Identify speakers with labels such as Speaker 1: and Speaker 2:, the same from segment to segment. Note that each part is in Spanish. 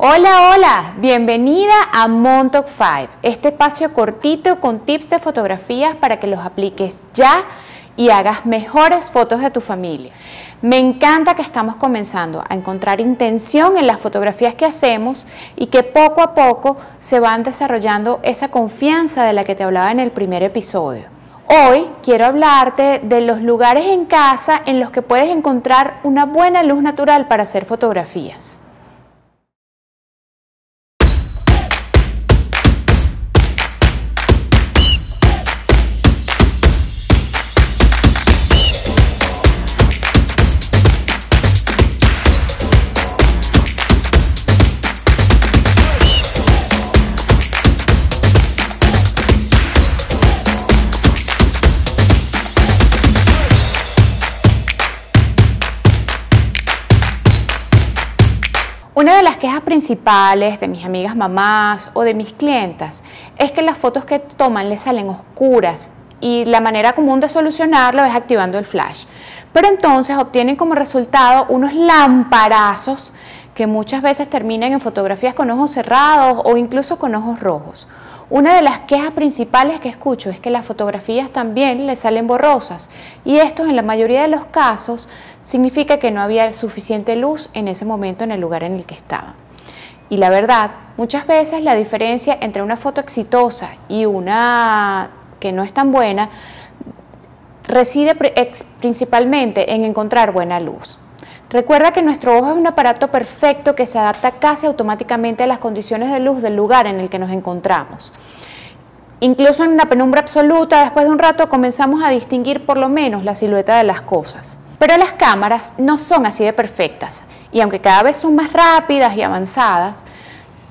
Speaker 1: Hola, hola, bienvenida a Montauk 5, este espacio cortito con tips de fotografías para que los apliques ya y hagas mejores fotos de tu familia. Me encanta que estamos comenzando a encontrar intención en las fotografías que hacemos y que poco a poco se van desarrollando esa confianza de la que te hablaba en el primer episodio. Hoy quiero hablarte de los lugares en casa en los que puedes encontrar una buena luz natural para hacer fotografías. Una de las quejas principales de mis amigas mamás o de mis clientas es que las fotos que toman les salen oscuras y la manera común de solucionarlo es activando el flash. Pero entonces obtienen como resultado unos lamparazos que muchas veces terminan en fotografías con ojos cerrados o incluso con ojos rojos. Una de las quejas principales que escucho es que las fotografías también les salen borrosas y esto en la mayoría de los casos significa que no había suficiente luz en ese momento en el lugar en el que estaban. Y la verdad, muchas veces la diferencia entre una foto exitosa y una que no es tan buena reside principalmente en encontrar buena luz. Recuerda que nuestro ojo es un aparato perfecto que se adapta casi automáticamente a las condiciones de luz del lugar en el que nos encontramos. Incluso en una penumbra absoluta, después de un rato comenzamos a distinguir por lo menos la silueta de las cosas. Pero las cámaras no son así de perfectas y aunque cada vez son más rápidas y avanzadas,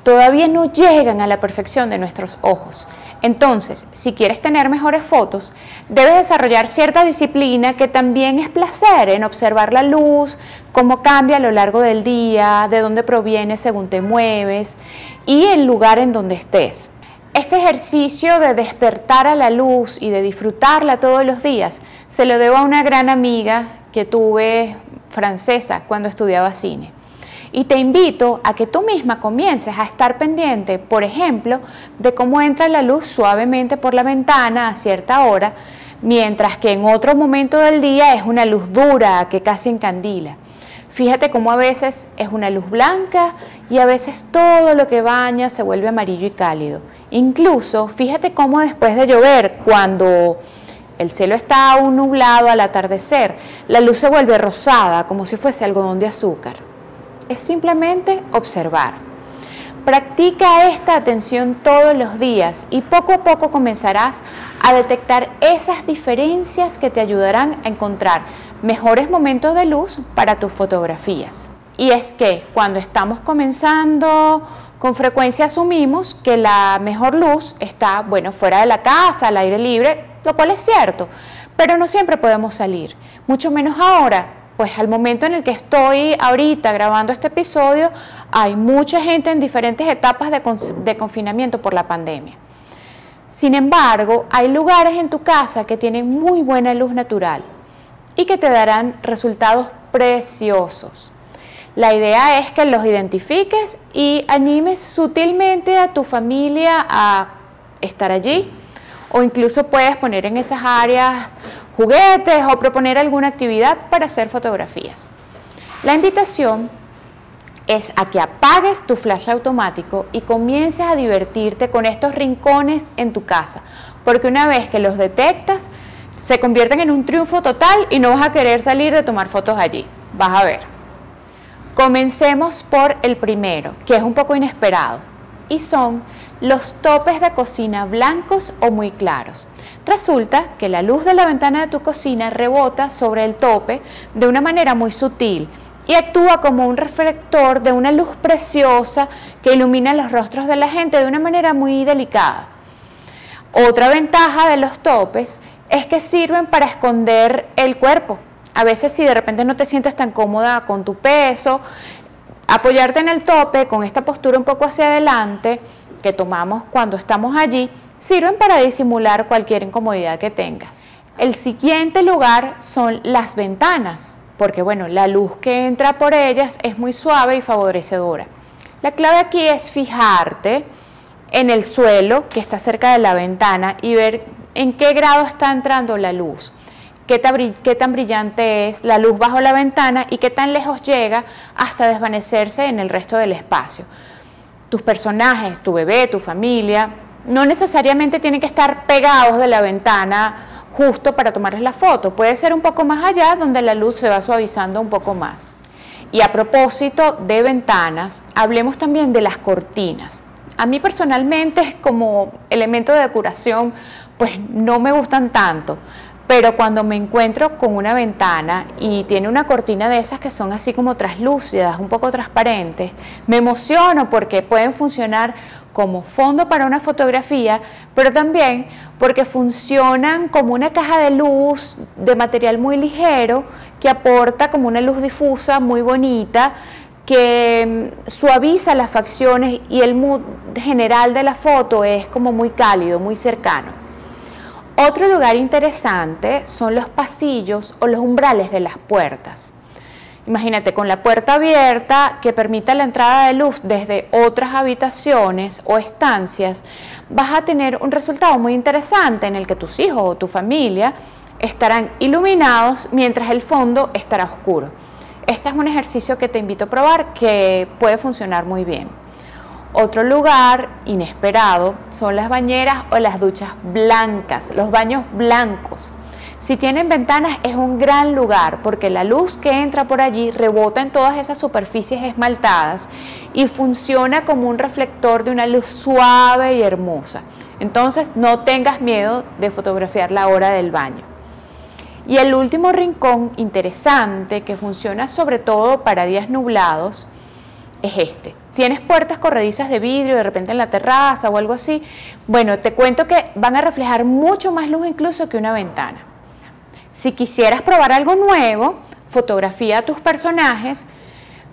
Speaker 1: todavía no llegan a la perfección de nuestros ojos. Entonces, si quieres tener mejores fotos, debes desarrollar cierta disciplina que también es placer en observar la luz, cómo cambia a lo largo del día, de dónde proviene según te mueves y el lugar en donde estés. Este ejercicio de despertar a la luz y de disfrutarla todos los días se lo debo a una gran amiga que tuve francesa cuando estudiaba cine. Y te invito a que tú misma comiences a estar pendiente, por ejemplo, de cómo entra la luz suavemente por la ventana a cierta hora, mientras que en otro momento del día es una luz dura que casi encandila. Fíjate cómo a veces es una luz blanca y a veces todo lo que baña se vuelve amarillo y cálido. Incluso fíjate cómo después de llover, cuando el cielo está aún nublado al atardecer, la luz se vuelve rosada como si fuese algodón de azúcar es simplemente observar. Practica esta atención todos los días y poco a poco comenzarás a detectar esas diferencias que te ayudarán a encontrar mejores momentos de luz para tus fotografías. Y es que cuando estamos comenzando, con frecuencia asumimos que la mejor luz está, bueno, fuera de la casa, al aire libre, lo cual es cierto, pero no siempre podemos salir, mucho menos ahora pues al momento en el que estoy ahorita grabando este episodio, hay mucha gente en diferentes etapas de, confinamiento por la pandemia. Sin embargo, hay lugares en tu casa que tienen muy buena luz natural y que te darán resultados preciosos. La idea es que los identifiques y animes sutilmente a tu familia a estar allí o incluso puedes poner en esas áreas juguetes o proponer alguna actividad para hacer fotografías. La invitación es a que apagues tu flash automático y comiences a divertirte con estos rincones en tu casa, porque una vez que los detectas, se convierten en un triunfo total y no vas a querer salir de tomar fotos allí. Vas a ver. Comencemos por el primero, que es un poco inesperado, y son los topes de cocina blancos o muy claros. Resulta que la luz de la ventana de tu cocina rebota sobre el tope de una manera muy sutil y actúa como un reflector de una luz preciosa que ilumina los rostros de la gente de una manera muy delicada. Otra ventaja de los topes es que sirven para esconder el cuerpo. A veces si de repente no te sientes tan cómoda con tu peso, apoyarte en el tope con esta postura un poco hacia adelante que tomamos cuando estamos allí sirven para disimular cualquier incomodidad que tengas. El siguiente lugar son las ventanas, porque bueno, la luz que entra por ellas es muy suave y favorecedora. La clave aquí es fijarte en el suelo que está cerca de la ventana y ver en qué grado está entrando la luz, qué tan, brillante es la luz bajo la ventana y qué tan lejos llega hasta desvanecerse en el resto del espacio. Tus personajes, tu bebé, tu familia, no necesariamente tienen que estar pegados de la ventana justo para tomarles la foto. Puede ser un poco más allá donde la luz se va suavizando un poco más. Y a propósito de ventanas, hablemos también de las cortinas. A mí personalmente como elemento de decoración, pues no me gustan tanto, pero cuando me encuentro con una ventana y tiene una cortina de esas que son así como traslúcidas, un poco transparentes, me emociono porque pueden funcionar como fondo para una fotografía, pero también porque funcionan como una caja de luz de material muy ligero que aporta como una luz difusa muy bonita que mm, suaviza las facciones y el mood general de la foto es como muy cálido, muy cercano. Otro lugar interesante son los pasillos o los umbrales de las puertas. Imagínate, con la puerta abierta que permita la entrada de luz desde otras habitaciones o estancias, vas a tener un resultado muy interesante en el que tus hijos o tu familia estarán iluminados mientras el fondo estará oscuro. Este es un ejercicio que te invito a probar que puede funcionar muy bien. Otro lugar inesperado son las bañeras o las duchas blancas, los baños blancos. Si tienen ventanas es un gran lugar porque la luz que entra por allí rebota en todas esas superficies esmaltadas y funciona como un reflector de una luz suave y hermosa. Entonces no tengas miedo de fotografiar la hora del baño. Y el último rincón interesante que funciona sobre todo para días nublados es este. Tienes puertas corredizas de vidrio de repente en la terraza o algo así. Bueno, te cuento que van a reflejar mucho más luz incluso que una ventana. Si quisieras probar algo nuevo, fotografía a tus personajes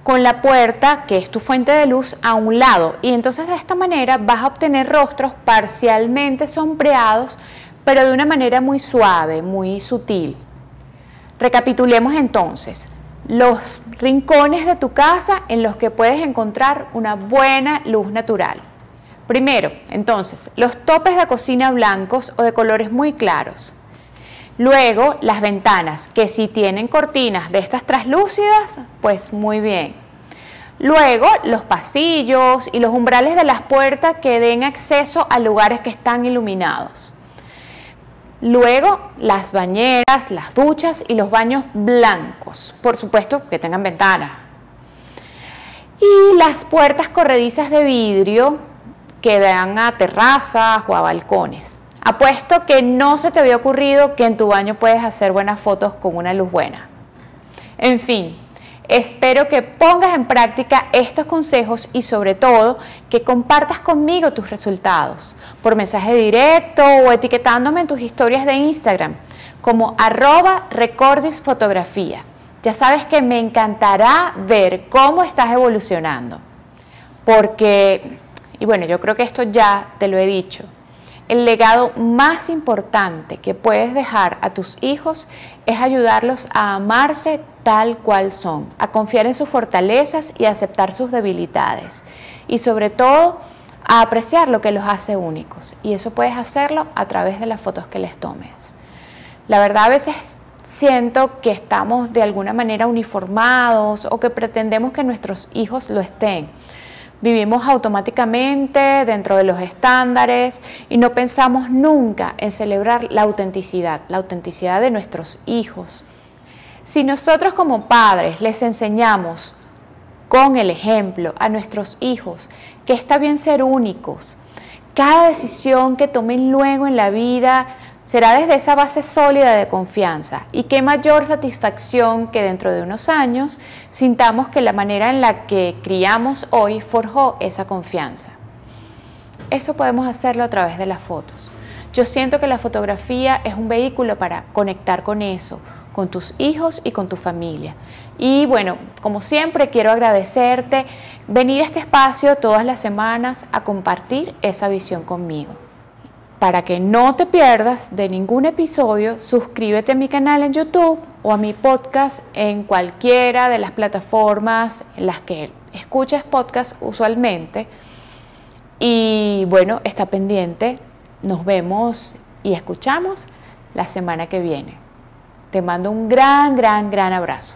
Speaker 1: con la puerta, que es tu fuente de luz, a un lado. Y entonces de esta manera vas a obtener rostros parcialmente sombreados, pero de una manera muy suave, muy sutil. Recapitulemos entonces los rincones de tu casa en los que puedes encontrar una buena luz natural. Primero, entonces, los topes de cocina blancos o de colores muy claros. Luego, las ventanas, que si tienen cortinas de estas translúcidas, pues muy bien. Luego, los pasillos y los umbrales de las puertas que den acceso a lugares que están iluminados. Luego, las bañeras, las duchas y los baños blancos, por supuesto que tengan ventanas. Y las puertas corredizas de vidrio que dan a terrazas o a balcones. Apuesto que no se te había ocurrido que en tu baño puedes hacer buenas fotos con una luz buena. En fin, espero que pongas en práctica estos consejos y sobre todo que compartas conmigo tus resultados por mensaje directo o etiquetándome en tus historias de Instagram como arroba recordisfotografía. Ya sabes que me encantará ver cómo estás evolucionando. Porque, y bueno, yo creo que esto ya te lo he dicho, el legado más importante que puedes dejar a tus hijos es ayudarlos a amarse tal cual son, a confiar en sus fortalezas y aceptar sus debilidades. Y sobre todo, a apreciar lo que los hace únicos. Y eso puedes hacerlo a través de las fotos que les tomes. La verdad, a veces siento que estamos de alguna manera uniformados o que pretendemos que nuestros hijos lo estén Vivimos automáticamente dentro de los estándares y no pensamos nunca en celebrar la autenticidad, la autenticidad de nuestros hijos. Si nosotros como padres les enseñamos con el ejemplo a nuestros hijos que está bien ser únicos, cada decisión que tomen luego en la vida será desde esa base sólida de confianza y qué mayor satisfacción que dentro de unos años sintamos que la manera en la que criamos hoy forjó esa confianza. Eso podemos hacerlo a través de las fotos. Yo siento que la fotografía es un vehículo para conectar con eso, con tus hijos y con tu familia. Y bueno, como siempre quiero agradecerte venir a este espacio todas las semanas a compartir esa visión conmigo. Para que no te pierdas de ningún episodio, suscríbete a mi canal en YouTube o a mi podcast en cualquiera de las plataformas en las que escuches podcast usualmente. Y bueno, está pendiente. Nos vemos y escuchamos la semana que viene. Te mando un gran, gran, gran abrazo.